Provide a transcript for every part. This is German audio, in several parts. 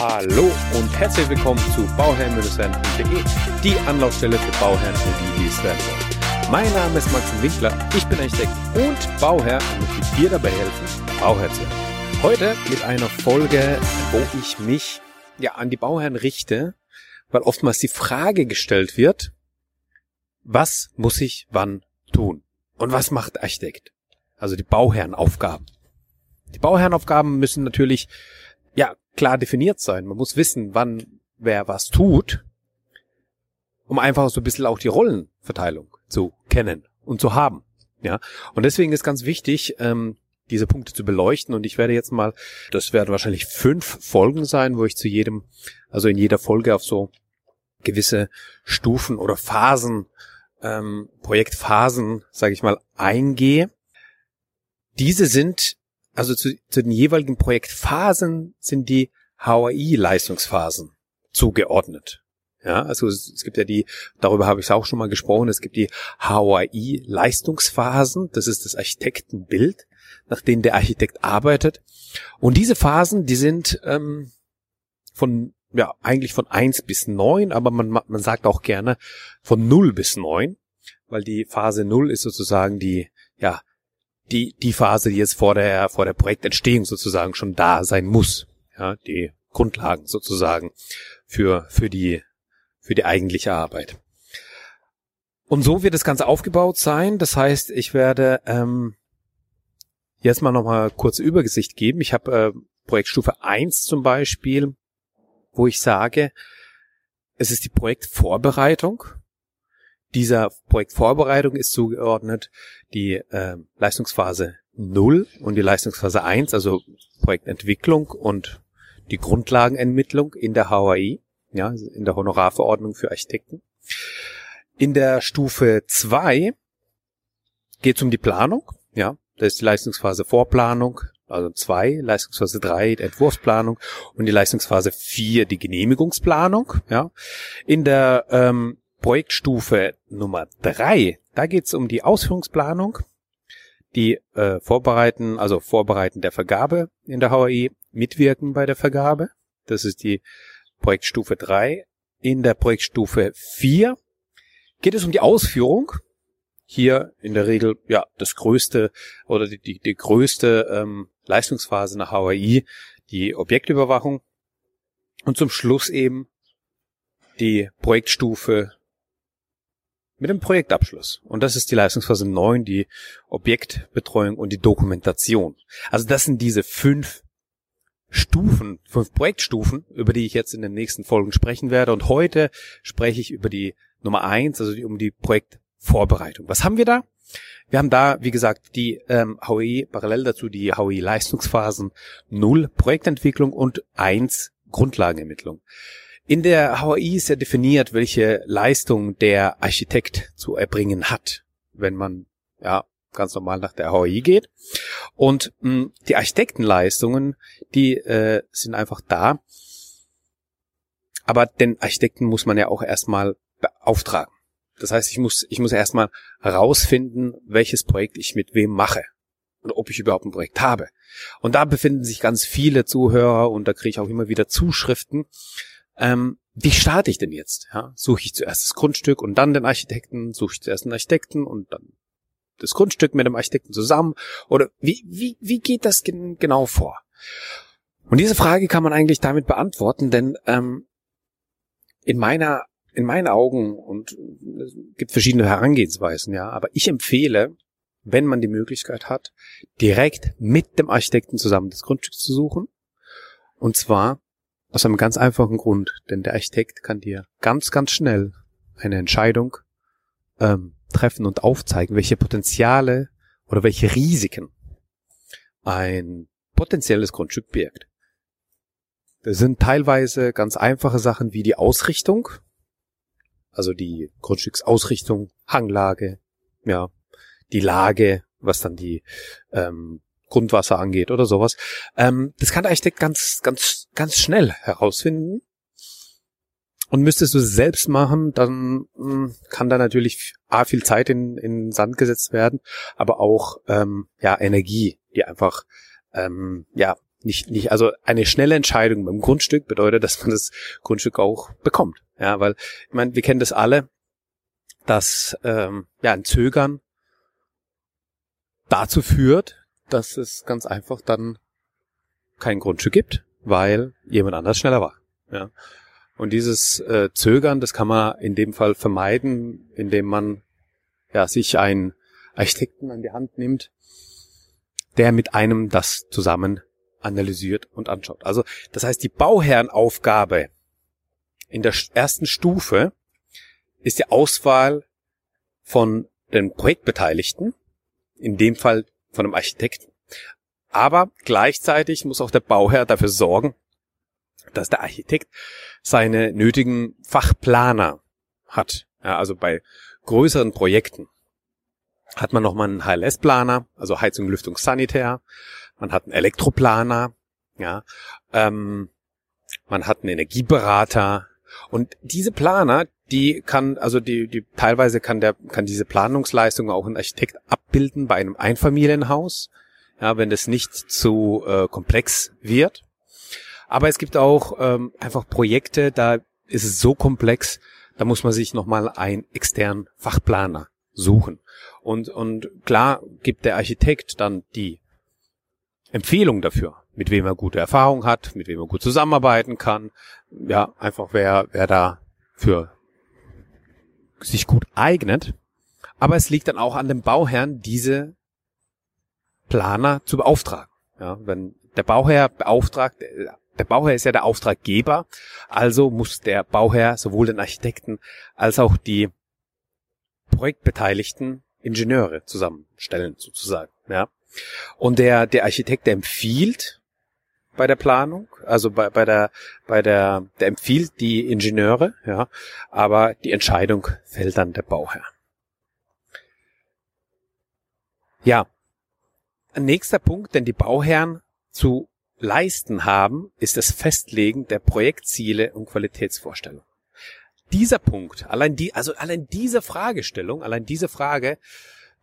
Hallo und herzlich willkommen zu bauherrn-werden.de, die Anlaufstelle für Bauherren und die, die es werden wollen. Mein Name ist Maxim Winkler, ich bin Architekt und Bauherr und möchte dir dabei helfen, Bauherr zu werden. Heute mit einer Folge, wo ich mich ja an die Bauherren richte, weil oftmals die Frage gestellt wird, was muss ich wann tun? Und was macht Architekt? Also die Bauherrenaufgaben. Die Bauherrenaufgaben müssen natürlich klar definiert sein. Man muss wissen, wann wer was tut, um einfach so ein bisschen auch die Rollenverteilung zu kennen und zu haben. Ja, und deswegen ist ganz wichtig, ähm, diese Punkte zu beleuchten. Und ich werde jetzt mal, das werden wahrscheinlich fünf Folgen sein, wo ich zu jedem, also in jeder Folge auf so gewisse Stufen oder Phasen, ähm, Projektphasen, sage ich mal, eingehe. Diese sind also zu, zu den jeweiligen Projektphasen sind die HAI-Leistungsphasen zugeordnet. Ja, also es, gibt ja die, darüber habe ich auch schon mal gesprochen, es gibt die HAI-Leistungsphasen, das ist das Architektenbild, nach dem der Architekt arbeitet. Und diese Phasen, die sind ähm, von, ja, eigentlich von eins bis neun, aber man, man sagt auch gerne von null bis neun, weil die Phase null ist sozusagen die, ja, die, die Phase, die jetzt vor der, vor der Projektentstehung sozusagen schon da sein muss. Ja, die Grundlagen sozusagen für, für die, für die eigentliche Arbeit. Und so wird das Ganze aufgebaut sein. Das heißt, ich werde ähm, jetzt mal nochmal kurze Übersicht geben. Ich habe äh, Projektstufe 1 zum Beispiel, wo ich sage, es ist die Projektvorbereitung dieser Projektvorbereitung ist zugeordnet die äh, Leistungsphase 0 und die Leistungsphase 1, also Projektentwicklung und die Grundlagenermittlung in der HAI, ja, in der Honorarverordnung für Architekten. In der Stufe 2 geht es um die Planung, ja, das ist die Leistungsphase Vorplanung, also 2, Leistungsphase 3 die Entwurfsplanung und die Leistungsphase 4 die Genehmigungsplanung, ja. In der ähm, Projektstufe Nummer drei, da geht es um die Ausführungsplanung, die äh, Vorbereiten, also Vorbereiten der Vergabe in der HAI, Mitwirken bei der Vergabe. Das ist die Projektstufe drei. In der Projektstufe vier geht es um die Ausführung. Hier in der Regel ja das größte oder die, die, die größte ähm, Leistungsphase nach HAI, die Objektüberwachung. Und zum Schluss eben die Projektstufe mit dem Projektabschluss. Und das ist die Leistungsphase 9, die Objektbetreuung und die Dokumentation. Also das sind diese fünf Stufen, fünf Projektstufen, über die ich jetzt in den nächsten Folgen sprechen werde. Und heute spreche ich über die Nummer eins, also um die Projektvorbereitung. Was haben wir da? Wir haben da, wie gesagt, die ähm, HOI, parallel dazu die HOI Leistungsphasen 0 Projektentwicklung und 1 Grundlagenermittlung. In der HAI ist ja definiert, welche Leistung der Architekt zu erbringen hat, wenn man ja ganz normal nach der HAI geht. Und mh, hm, die Architektenleistungen, die äh, sind einfach da. Aber den Architekten muss man ja auch erstmal beauftragen. Das heißt, ich muss, ich muss erstmal herausfinden, welches Projekt ich mit wem mache und ob ich überhaupt ein Projekt habe. Und da befinden sich ganz viele Zuhörer und da kriege ich auch immer wieder Zuschriften, ähm, wie starte ich denn jetzt? Ja, suche ich zuerst das Grundstück und dann den Architekten, suche ich zuerst den Architekten und dann das Grundstück mit dem Architekten zusammen? Oder wie, wie, wie geht das gen genau vor? Und diese Frage kann man eigentlich damit beantworten, denn ähm, in meiner in meinen Augen und es gibt verschiedene Herangehensweisen, ja, aber ich empfehle, wenn man die Möglichkeit hat, direkt mit dem Architekten zusammen das Grundstück zu suchen. Und zwar aus einem ganz einfachen Grund, denn der Architekt kann dir ganz, ganz schnell eine Entscheidung ähm, treffen und aufzeigen, welche Potenziale oder welche Risiken ein potenzielles Grundstück birgt. Das sind teilweise ganz einfache Sachen wie die Ausrichtung, also die Grundstücksausrichtung, Hanglage, ja, die Lage, was dann die ähm, Grundwasser angeht oder sowas. Ähm, das kann der Architekt ganz, ganz, ganz schnell herausfinden. Und müsstest du selbst machen, dann mh, hm, kann da natürlich A, viel Zeit in, in Sand gesetzt werden, aber auch ähm, ja Energie, die einfach ähm, ja nicht, nicht, also eine schnelle Entscheidung beim Grundstück bedeutet, dass man das Grundstück auch bekommt. Ja, weil, ich meine, wir kennen das alle, dass ähm, ja ein Zögern dazu führt, dass es ganz einfach dann kein Grundstück gibt, weil jemand anders schneller war. Ja. Und dieses äh, Zögern, das kann man in dem Fall vermeiden, indem man ja sich einen Architekten an die Hand nimmt, der mit einem das zusammen analysiert und anschaut. Also das heißt, die Bauherrenaufgabe in der ersten Stufe ist die Auswahl von den Projektbeteiligten, in dem Fall von einem Architekten. Aber gleichzeitig muss auch der Bauherr dafür sorgen, dass der Architekt seine nötigen Fachplaner hat. Ja, also bei größeren Projekten hat man nochmal einen HLS-Planer, also Heizung, Lüftung, Sanitär. Man hat einen Elektroplaner, ja. Ähm, man hat einen Energieberater. Und diese Planer, die kann, also die, die teilweise kann der, kann diese Planungsleistung auch ein Architekt abbilden bei einem Einfamilienhaus, ja, wenn es nicht zu äh, komplex wird. Aber es gibt auch ähm, einfach Projekte, da ist es so komplex, da muss man sich nochmal einen externen Fachplaner suchen. Und, und klar gibt der Architekt dann die Empfehlung dafür, mit wem er gute Erfahrung hat, mit wem er gut zusammenarbeiten kann. Ja, einfach wer, wer da für sich gut eignet. Aber es liegt dann auch an dem Bauherrn, diese Planer zu beauftragen. Ja, wenn der Bauherr beauftragt, der Bauherr ist ja der Auftraggeber, also muss der Bauherr sowohl den Architekten als auch die projektbeteiligten Ingenieure zusammenstellen, sozusagen. Ja. Und der, der Architekt, der empfiehlt bei der Planung, also bei, bei der, bei der, der empfiehlt die Ingenieure, ja, aber die Entscheidung fällt dann der Bauherr. Ja. Ein nächster Punkt, den die Bauherren zu leisten haben, ist das Festlegen der Projektziele und Qualitätsvorstellungen. Dieser Punkt, allein die, also allein diese Fragestellung, allein diese Frage,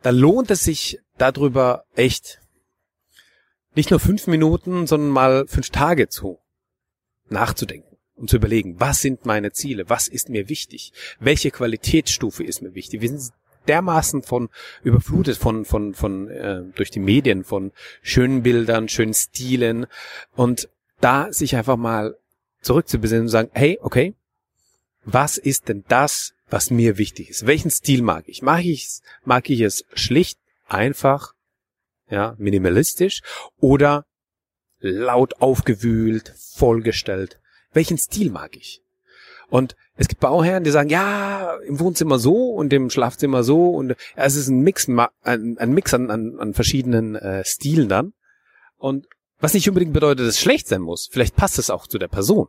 da lohnt es sich darüber echt nicht nur fünf Minuten, sondern mal fünf Tage zu nachzudenken und zu überlegen, was sind meine Ziele, was ist mir wichtig, welche Qualitätsstufe ist mir wichtig. Dermaßen von überflutet von von von äh, durch die Medien von schönen Bildern, schönen Stilen und da sich einfach mal zurückzubesinnen und sagen, hey, okay, was ist denn das, was mir wichtig ist? Welchen Stil mag ich? Mag ich mag ich es schlicht, einfach, ja, minimalistisch oder laut aufgewühlt, vollgestellt? Welchen Stil mag ich? Und es gibt Bauherren, die sagen, ja, im Wohnzimmer so und im Schlafzimmer so und ja, es ist ein Mix, ein, ein Mix an, an, an verschiedenen äh, Stilen dann. Und was nicht unbedingt bedeutet, dass es schlecht sein muss. Vielleicht passt es auch zu der Person.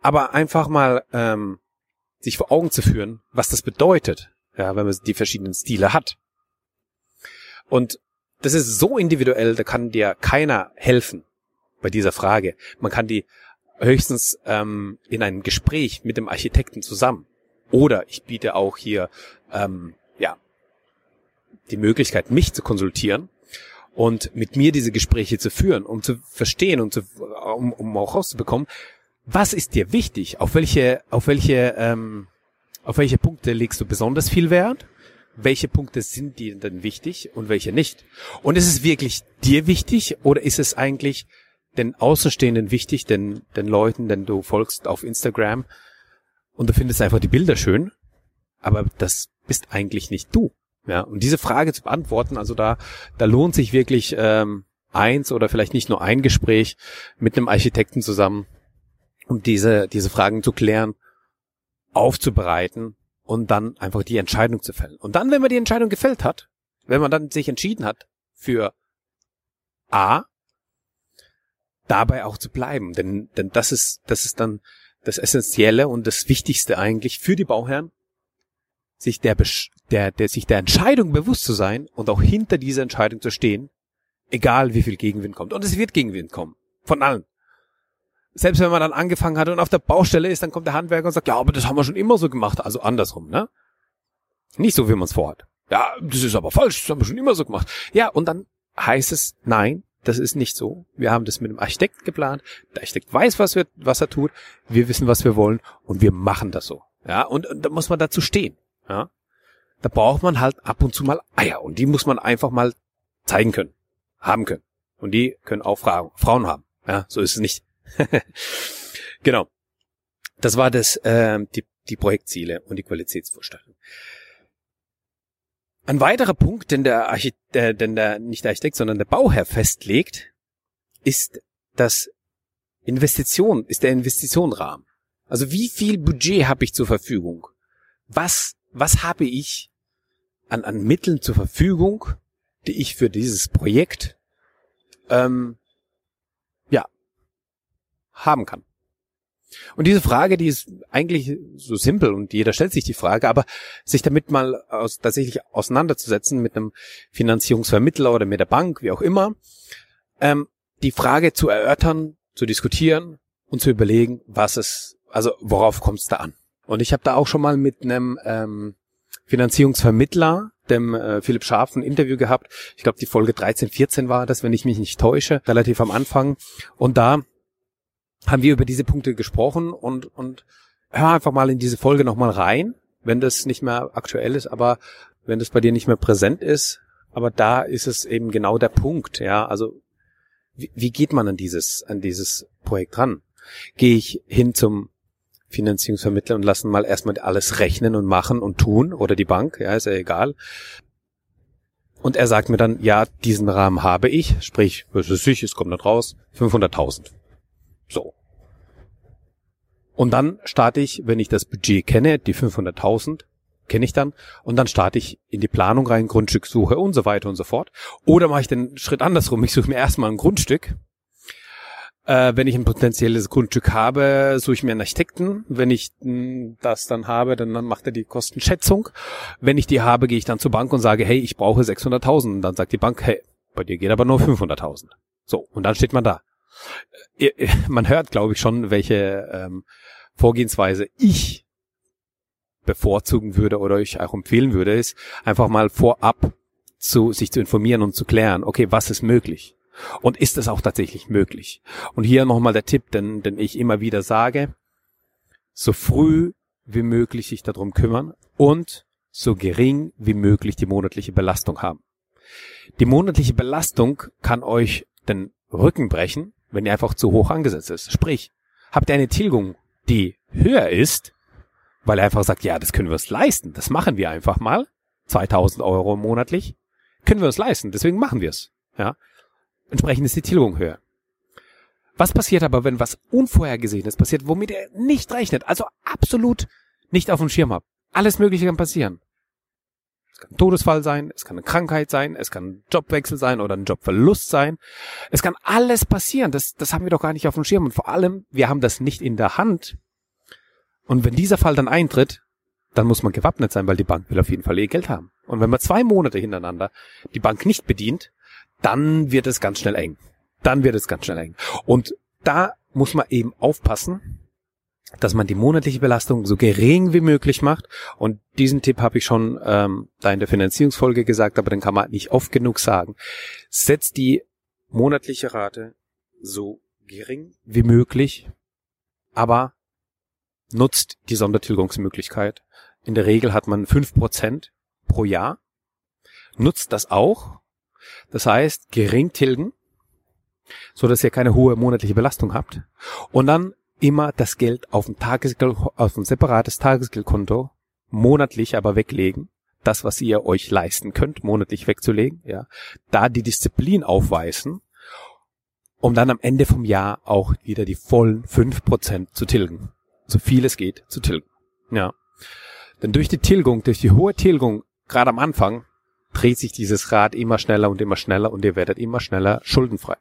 Aber einfach mal ähm, sich vor Augen zu führen, was das bedeutet, ja, wenn man die verschiedenen Stile hat. Und das ist so individuell, da kann dir keiner helfen bei dieser Frage. Man kann die höchstens ähm, in einem Gespräch mit dem Architekten zusammen. Oder ich biete auch hier ähm, ja die Möglichkeit, mich zu konsultieren und mit mir diese Gespräche zu führen, um zu verstehen und zu, um, um auch rauszubekommen, was ist dir wichtig, auf welche, auf welche, ähm, auf welche Punkte legst du besonders viel Wert, welche Punkte sind dir denn wichtig und welche nicht. Und ist es wirklich dir wichtig oder ist es eigentlich den Außenstehenden wichtig, den, den Leuten, den du folgst auf Instagram und du findest einfach die Bilder schön, aber das bist eigentlich nicht du. Ja, und diese Frage zu beantworten, also da, da lohnt sich wirklich ähm, eins oder vielleicht nicht nur ein Gespräch mit einem Architekten zusammen, um diese, diese Fragen zu klären, aufzubereiten und dann einfach die Entscheidung zu fällen. Und dann, wenn man die Entscheidung gefällt hat, wenn man dann sich entschieden hat für A, dabei auch zu bleiben. Denn, denn das ist, das ist dann das Essentielle und das Wichtigste eigentlich für die Bauherren, sich der, der, der, sich der Entscheidung bewusst zu sein und auch hinter dieser Entscheidung zu stehen, egal wie viel Gegenwind kommt. Und es wird Gegenwind kommen. Von allen. Selbst wenn man dann angefangen hat und auf der Baustelle ist, dann kommt der Handwerker und sagt, ja, aber das haben wir schon immer so gemacht. Also andersrum, ne? Nicht so, wie man es vorhat. Ja, das ist aber falsch, das haben wir schon immer so gemacht. Ja, und dann heißt es, nein, das ist nicht so. Wir haben das mit dem Architekt geplant. Der Architekt weiß, was, wir, was er tut. Wir wissen, was wir wollen und wir machen das so. Ja, und, und da muss man dazu stehen. Ja, da braucht man halt ab und zu mal Eier und die muss man einfach mal zeigen können, haben können. Und die können auch Frauen haben. Ja, so ist es nicht. genau. Das war das, äh, die, die Projektziele und die Qualitätsvorstellung. Ein weiterer Punkt, den der, Architekt, äh, den der nicht der Architekt, sondern der Bauherr festlegt, ist das Investition, ist der Investitionrahmen. Also wie viel Budget habe ich zur Verfügung? Was, was habe ich an, an Mitteln zur Verfügung, die ich für dieses Projekt ähm, ja haben kann? Und diese Frage, die ist eigentlich so simpel und jeder stellt sich die Frage, aber sich damit mal aus, tatsächlich auseinanderzusetzen mit einem Finanzierungsvermittler oder mit der Bank, wie auch immer, ähm, die Frage zu erörtern, zu diskutieren und zu überlegen, was es, also worauf kommt es da an. Und ich habe da auch schon mal mit einem ähm, Finanzierungsvermittler, dem äh, Philipp Scharf, ein Interview gehabt. Ich glaube, die Folge 13, 14 war das, wenn ich mich nicht täusche, relativ am Anfang. Und da haben wir über diese Punkte gesprochen und, und hör einfach mal in diese Folge nochmal rein, wenn das nicht mehr aktuell ist, aber wenn das bei dir nicht mehr präsent ist. Aber da ist es eben genau der Punkt, ja. Also, wie, wie geht man an dieses, an dieses Projekt ran? Gehe ich hin zum Finanzierungsvermittler und lassen mal erstmal alles rechnen und machen und tun oder die Bank, ja, ist ja egal. Und er sagt mir dann, ja, diesen Rahmen habe ich, sprich, was ist ich, es kommt nicht raus, 500.000. So. Und dann starte ich, wenn ich das Budget kenne, die 500.000 kenne ich dann, und dann starte ich in die Planung rein, Grundstückssuche und so weiter und so fort. Oder mache ich den Schritt andersrum, ich suche mir erstmal ein Grundstück. Äh, wenn ich ein potenzielles Grundstück habe, suche ich mir einen Architekten. Wenn ich mh, hm, das dann habe, dann, macht er die Kostenschätzung. Wenn ich die habe, gehe ich dann zur Bank und sage, hey, ich brauche 600.000. Und dann sagt die Bank, hey, bei dir geht aber nur 500.000. So, und dann steht man da man hört, glaube ich, schon, welche ähm, Vorgehensweise ich bevorzugen würde oder euch auch empfehlen würde, ist einfach mal vorab zu sich zu informieren und zu klären, okay, was ist möglich? Und ist es auch tatsächlich möglich? Und hier nochmal der Tipp, den, den ich immer wieder sage, so früh wie möglich sich darum kümmern und so gering wie möglich die monatliche Belastung haben. Die monatliche Belastung kann euch den Rücken brechen, wenn die einfach zu hoch angesetzt ist. Sprich, habt ihr eine Tilgung, die höher ist, weil er einfach sagt, ja, das können wir uns leisten, das machen wir einfach mal, 2000 Euro monatlich, können wir uns leisten, deswegen machen wir es. Ja, entsprechend ist die Tilgung höher. Was passiert aber, wenn was Unvorhergesehenes passiert, womit er nicht rechnet, also absolut nicht auf dem Schirm habt? Alles Mögliche kann passieren kann ein Todesfall sein, es kann eine Krankheit sein, es kann ein Jobwechsel sein oder ein Jobverlust sein. Es kann alles passieren. Das, das haben wir doch gar nicht auf dem Schirm. Und vor allem, wir haben das nicht in der Hand. Und wenn dieser Fall dann eintritt, dann muss man gewappnet sein, weil die Bank will auf jeden Fall ihr Geld haben. Und wenn man zwei Monate hintereinander die Bank nicht bedient, dann wird es ganz schnell eng. Dann wird es ganz schnell eng. Und da muss man eben aufpassen, dass man die monatliche Belastung so gering wie möglich macht. Und diesen Tipp habe ich schon ähm, da in der Finanzierungsfolge gesagt, aber den kann man nicht oft genug sagen. Setzt die monatliche Rate so gering wie möglich, aber nutzt die Sondertilgungsmöglichkeit. In der Regel hat man fünf Prozent pro Jahr. Nutzt das auch. Das heißt, gering tilgen, so dass ihr keine hohe monatliche Belastung habt. Und dann immer das Geld auf ein Tagesgeld, auf ein separates Tagesgeldkonto monatlich aber weglegen. Das, was ihr euch leisten könnt, monatlich wegzulegen, ja. Da die Disziplin aufweisen, um dann am Ende vom Jahr auch wieder die vollen fünf Prozent zu tilgen. So viel es geht zu tilgen. Ja. Denn durch die Tilgung, durch die hohe Tilgung, gerade am Anfang, dreht sich dieses Rad immer schneller und immer schneller und ihr werdet immer schneller schuldenfrei.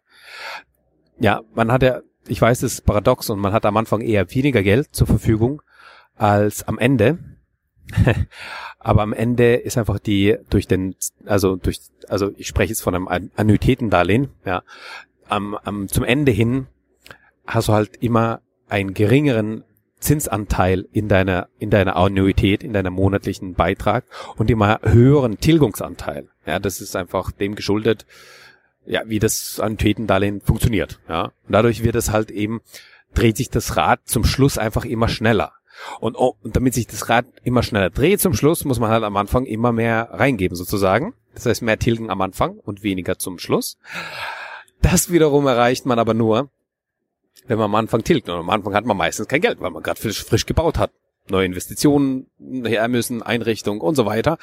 Ja, man hat ja ich weiß, es ist paradox und man hat am Anfang eher weniger Geld zur Verfügung als am Ende. Aber am Ende ist einfach die durch den, also durch, also ich spreche jetzt von einem Annuitätendarlehen, ja, am, am, zum Ende hin hast du halt immer einen geringeren Zinsanteil in deiner, in deiner Annuität, in deiner monatlichen Beitrag und immer höheren Tilgungsanteil. Ja, das ist einfach dem geschuldet, ja, wie das Annuitätendarlehen funktioniert. Ja. Und dadurch wird es halt eben, dreht sich das Rad zum Schluss einfach immer schneller. Und, oh, und damit sich das Rad immer schneller dreht zum Schluss, muss man halt am Anfang immer mehr reingeben sozusagen. Das heißt mehr tilgen am Anfang und weniger zum Schluss. Das wiederum erreicht man aber nur, wenn man am Anfang tilgt. Und am Anfang hat man meistens kein Geld, weil man gerade frisch, frisch gebaut hat. Neue Investitionen her müssen, Einrichtung und so weiter.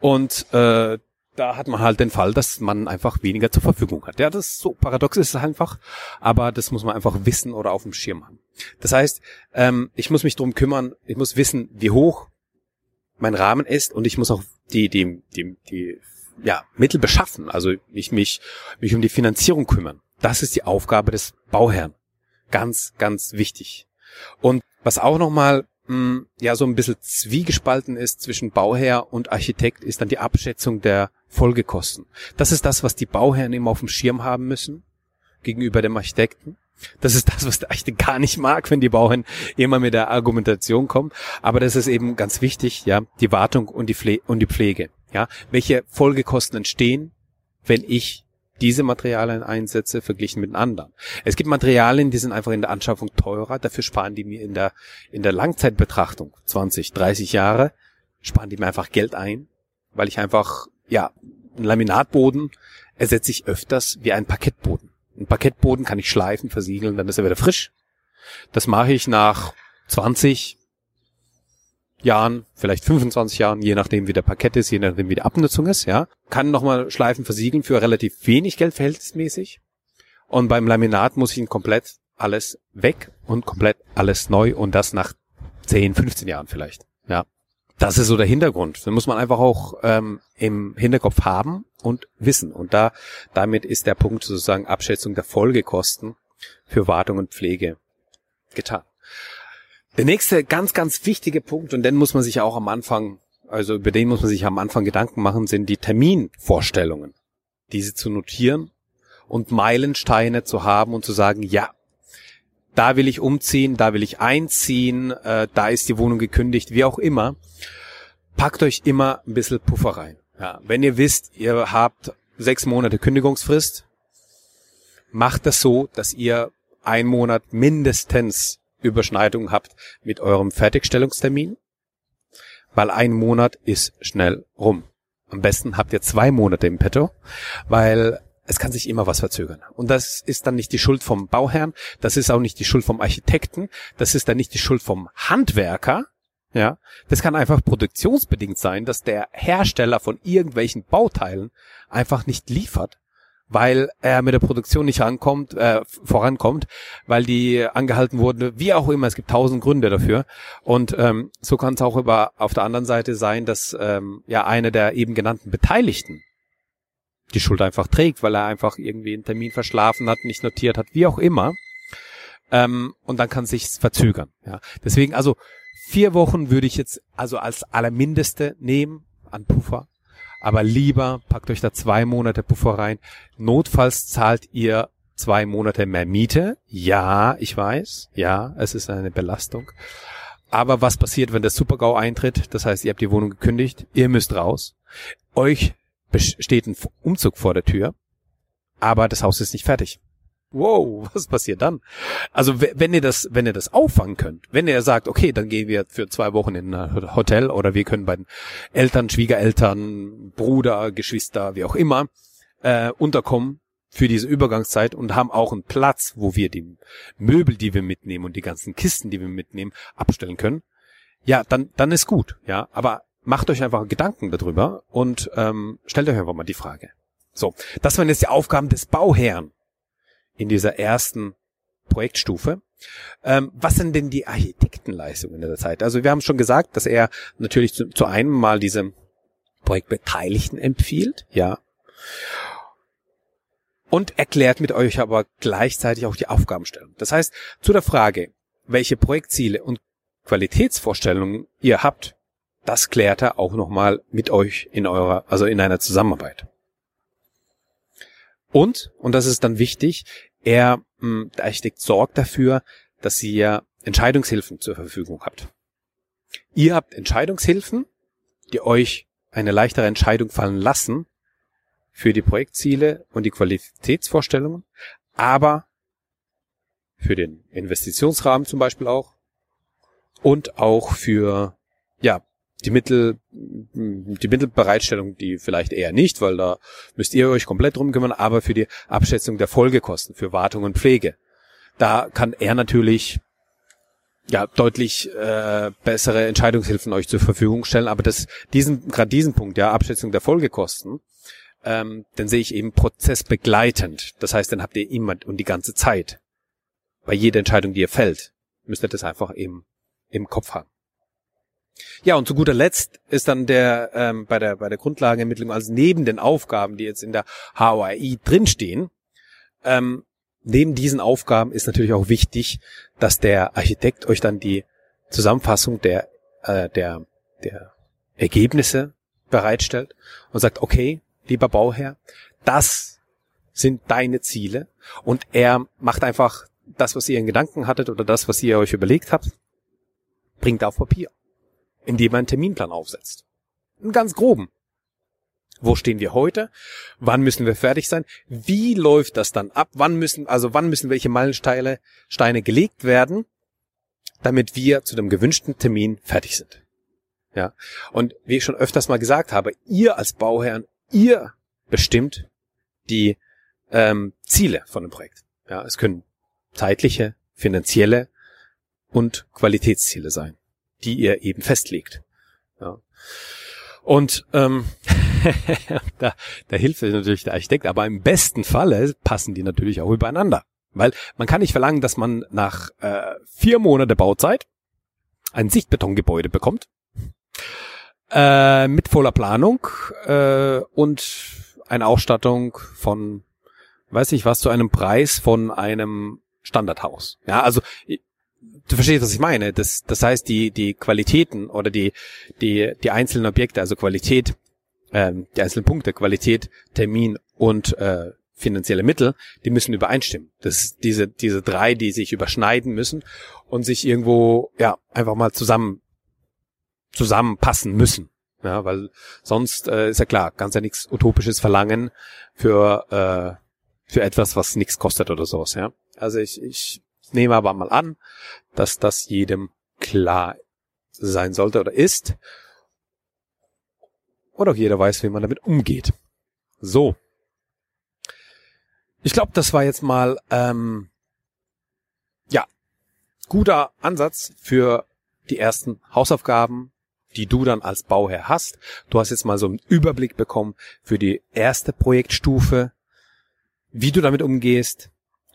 Und äh, da hat man halt den Fall, dass man einfach weniger zur Verfügung hat. Ja, das ist so paradox ist es einfach, aber das muss man einfach wissen oder auf dem Schirm haben. Das heißt, ähm, ich muss mich drum kümmern, ich muss wissen, wie hoch mein Rahmen ist und ich muss auch die, die, die, die ja, Mittel beschaffen, also ich mich, mich um die Finanzierung kümmern. Das ist die Aufgabe des Bauherrn. Ganz, ganz wichtig. Und was auch nochmal hm, ja so ein bisschen zwiegespalten ist zwischen Bauherr und Architekt, ist dann die Abschätzung der Folgekosten. Das ist das, was die Bauherren immer auf dem Schirm haben müssen gegenüber dem Architekten. Das ist das, was der Architekt gar nicht mag, wenn die Bauherren immer mit der Argumentation kommen. Aber das ist eben ganz wichtig, ja, die Wartung und die, Pfle und die Pflege. Ja, welche Folgekosten entstehen, wenn ich diese Materialien einsetze, verglichen mit anderen. Es gibt Materialien, die sind einfach in der Anschaffung teurer, dafür sparen die mir in der, in der Langzeitbetrachtung, 20, 30 Jahre, sparen die mir einfach Geld ein, weil ich einfach, ja, einen Laminatboden ersetze ich öfters wie einen Parkettboden. Ein Parkettboden kann ich schleifen, versiegeln, dann ist er wieder frisch. Das mache ich nach 20, Jahren, vielleicht 25 Jahren, je nachdem wie der Parkett ist, je nachdem wie die Abnutzung ist, ja. Kann nochmal Schleifen versiegeln für relativ wenig Geld verhältnismäßig. Und beim Laminat muss ich ihn komplett alles weg und komplett alles neu und das nach 10, 15 Jahren vielleicht, ja. Das ist so der Hintergrund. Da muss man einfach auch ähm, im Hinterkopf haben und wissen. Und da damit ist der Punkt sozusagen Abschätzung der Folgekosten für Wartung und Pflege getan. Der nächste ganz, ganz wichtige Punkt, und den muss man sich auch am Anfang, also über den muss man sich am Anfang Gedanken machen, sind die Terminvorstellungen. Diese zu notieren und Meilensteine zu haben und zu sagen, ja, da will ich umziehen, da will ich einziehen, äh, da ist die Wohnung gekündigt, wie auch immer. Packt euch immer ein bisschen Puffer rein. Ja, wenn ihr wisst, ihr habt sechs Monate Kündigungsfrist, macht das so, dass ihr ein Monat mindestens Überschneidung habt mit eurem Fertigstellungstermin, weil ein Monat ist schnell rum. Am besten habt ihr zwei Monate im Petto, weil es kann sich immer was verzögern. Und das ist dann nicht die Schuld vom Bauherrn, das ist auch nicht die Schuld vom Architekten, das ist dann nicht die Schuld vom Handwerker, ja. Das kann einfach produktionsbedingt sein, dass der Hersteller von irgendwelchen Bauteilen einfach nicht liefert weil er mit der Produktion nicht rankommt, äh, vorankommt, weil die angehalten wurden, wie auch immer, es gibt tausend Gründe dafür. Und ähm, so kann es auch über auf der anderen Seite sein, dass ähm, ja einer der eben genannten Beteiligten die Schuld einfach trägt, weil er einfach irgendwie einen Termin verschlafen hat, nicht notiert hat, wie auch immer. Ähm, und dann kann sich's verzögern. Ja. Deswegen also vier Wochen würde ich jetzt also als allermindeste nehmen an Puffer aber lieber packt euch da zwei Monate Puffer rein. Notfalls zahlt ihr zwei Monate mehr Miete. Ja, ich weiß. Ja, es ist eine Belastung. Aber was passiert, wenn der Supergau eintritt? Das heißt, ihr habt die Wohnung gekündigt, ihr müsst raus. Euch steht ein Umzug vor der Tür, aber das Haus ist nicht fertig wow, was passiert dann? Also wenn ihr das, wenn ihr das auffangen könnt, wenn ihr sagt, okay, dann gehen wir für zwei Wochen in ein Hotel oder wir können bei den Eltern, Schwiegereltern, Bruder, Geschwister, wie auch immer, äh, unterkommen für diese Übergangszeit und haben auch einen Platz, wo wir die Möbel, die wir mitnehmen und die ganzen Kisten, die wir mitnehmen, abstellen können. Ja, dann, dann ist gut, ja. Aber macht euch einfach Gedanken darüber und ähm, stellt euch einfach mal die Frage. So, das waren jetzt die Aufgaben des Bauherrn in dieser ersten Projektstufe. Ähm, was sind denn die Architektenleistungen in der Zeit? Also wir haben schon gesagt, dass er natürlich zu, zu einem mal diese Projektbeteiligten empfiehlt, ja. Und erklärt mit euch aber gleichzeitig auch die Aufgabenstellung. Das heißt, zu der Frage, welche Projektziele und Qualitätsvorstellungen ihr habt, das klärt er auch nochmal mit euch in eurer, also in einer Zusammenarbeit. Und, und das ist dann wichtig, er, mh, hm, der Architekt sorgt dafür, dass ihr Entscheidungshilfen zur Verfügung habt. Ihr habt Entscheidungshilfen, die euch eine leichtere Entscheidung fallen lassen, für die Projektziele und die Qualitätsvorstellungen, aber für den Investitionsrahmen zum Beispiel auch und auch für ja die Mittel die Mittelbereitstellung, die vielleicht eher nicht, weil da müsst ihr euch komplett drum kümmern, aber für die Abschätzung der Folgekosten für Wartung und Pflege. Da kann er natürlich ja deutlich äh, bessere Entscheidungshilfen euch zur Verfügung stellen, aber das diesen gerade diesen Punkt, ja, Abschätzung der Folgekosten, ähm, dann sehe ich eben prozessbegleitend. Das heißt, dann habt ihr immer und die ganze Zeit bei jeder Entscheidung, die ihr fällt, müsst ihr das einfach eben im Kopf haben. Ja, und zu guter Letzt ist dann der ähm, bei der bei der Grundlagenermittlung, also neben den Aufgaben, die jetzt in der HOI drinstehen, ähm, neben diesen Aufgaben ist natürlich auch wichtig, dass der Architekt euch dann die Zusammenfassung der äh, der der Ergebnisse bereitstellt und sagt, okay, lieber Bauherr, das sind deine Ziele. Und er macht einfach das, was ihr in Gedanken hattet oder das, was ihr euch überlegt habt, bringt auf Papier, indem er einen Terminplan aufsetzt. Einen ganz groben. Wo stehen wir heute? Wann müssen wir fertig sein? Wie läuft das dann ab? Wann müssen, also wann müssen welche Meilensteine Steine gelegt werden, damit wir zu dem gewünschten Termin fertig sind? Ja. Und wie ich schon öfters mal gesagt habe, ihr als Bauherrn, ihr bestimmt die ähm, Ziele von dem Projekt. Ja, es können zeitliche, finanzielle und Qualitätsziele sein, die ihr eben festlegt. Ja. Und ähm, da, da hilft natürlich der Architekt, aber im besten Falle passen die natürlich auch übereinander. Weil man kann nicht verlangen, dass man nach äh, vier Monate Bauzeit ein Sichtbetongebäude bekommt, äh, mit voller Planung äh, und eine Ausstattung von, weiß ich was, zu einem Preis von einem Standardhaus. Ja, also du verstehst, was ich meine. Das, das heißt, die, die Qualitäten oder die, die, die einzelnen Objekte, also Qualität, ähm, die einzelnen Punkte, Qualität, Termin und äh, finanzielle Mittel, die müssen übereinstimmen. Das ist diese, diese drei, die sich überschneiden müssen und sich irgendwo, ja, einfach mal zusammen, zusammenpassen müssen. Ja, weil sonst äh, ist ja klar, ganz ja nichts Utopisches verlangen für, äh, für etwas, was nichts kostet oder sowas, ja. Also ich, ich nehme aber mal an, dass das jedem klar sein sollte oder ist. Oder auch jeder weiß, wie man damit umgeht. So. Ich glaube, das war jetzt mal ähm, ja guter Ansatz für die ersten Hausaufgaben, die du dann als Bauherr hast. Du hast jetzt mal so einen Überblick bekommen für die erste Projektstufe, wie du damit umgehst,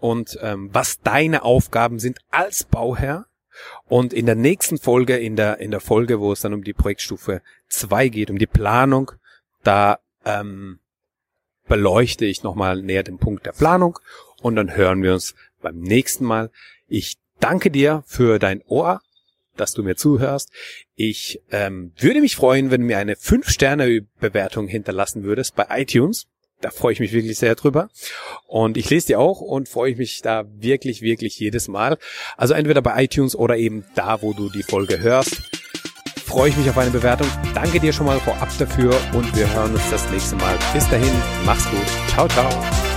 und ähm, was deine Aufgaben sind als Bauherr. Und in der nächsten Folge, in der, in der Folge, wo es dann um die Projektstufe 2 geht, um die Planung, da ähm, beleuchte ich nochmal näher den Punkt der Planung und dann hören wir uns beim nächsten Mal. Ich danke dir für dein Ohr, dass du mir zuhörst. Ich ähm, würde mich freuen, wenn du mir eine 5-Sterne-Bewertung hinterlassen würdest bei iTunes. Da freue ich mich wirklich sehr drüber. Und ich lese die auch und freue mich da wirklich, wirklich jedes Mal. Also entweder bei iTunes oder eben da, wo du die Folge hörst. Freue ich mich auf eine Bewertung. Danke dir schon mal vorab dafür und wir hören uns das nächste Mal. Bis dahin, mach's gut. Ciao, ciao.